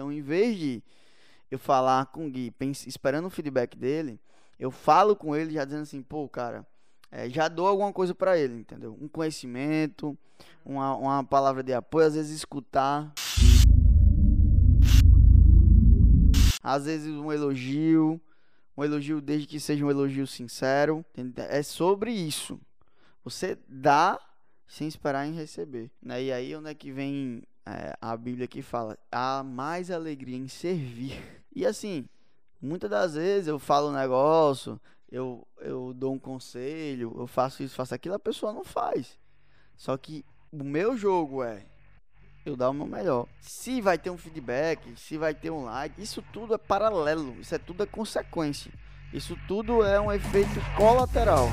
Então, em vez de eu falar com o Gui, esperando o feedback dele, eu falo com ele já dizendo assim, pô, cara, é, já dou alguma coisa para ele, entendeu? Um conhecimento, uma, uma palavra de apoio, às vezes escutar. Às vezes um elogio, um elogio desde que seja um elogio sincero. É sobre isso. Você dá sem esperar em receber. Né? E aí onde é que vem é, a Bíblia que fala: há mais alegria em servir. E assim, muitas das vezes eu falo um negócio, eu, eu dou um conselho, eu faço isso, faço aquilo, a pessoa não faz. Só que o meu jogo é eu dar o meu melhor. Se vai ter um feedback, se vai ter um like, isso tudo é paralelo, isso é tudo é consequência. Isso tudo é um efeito colateral.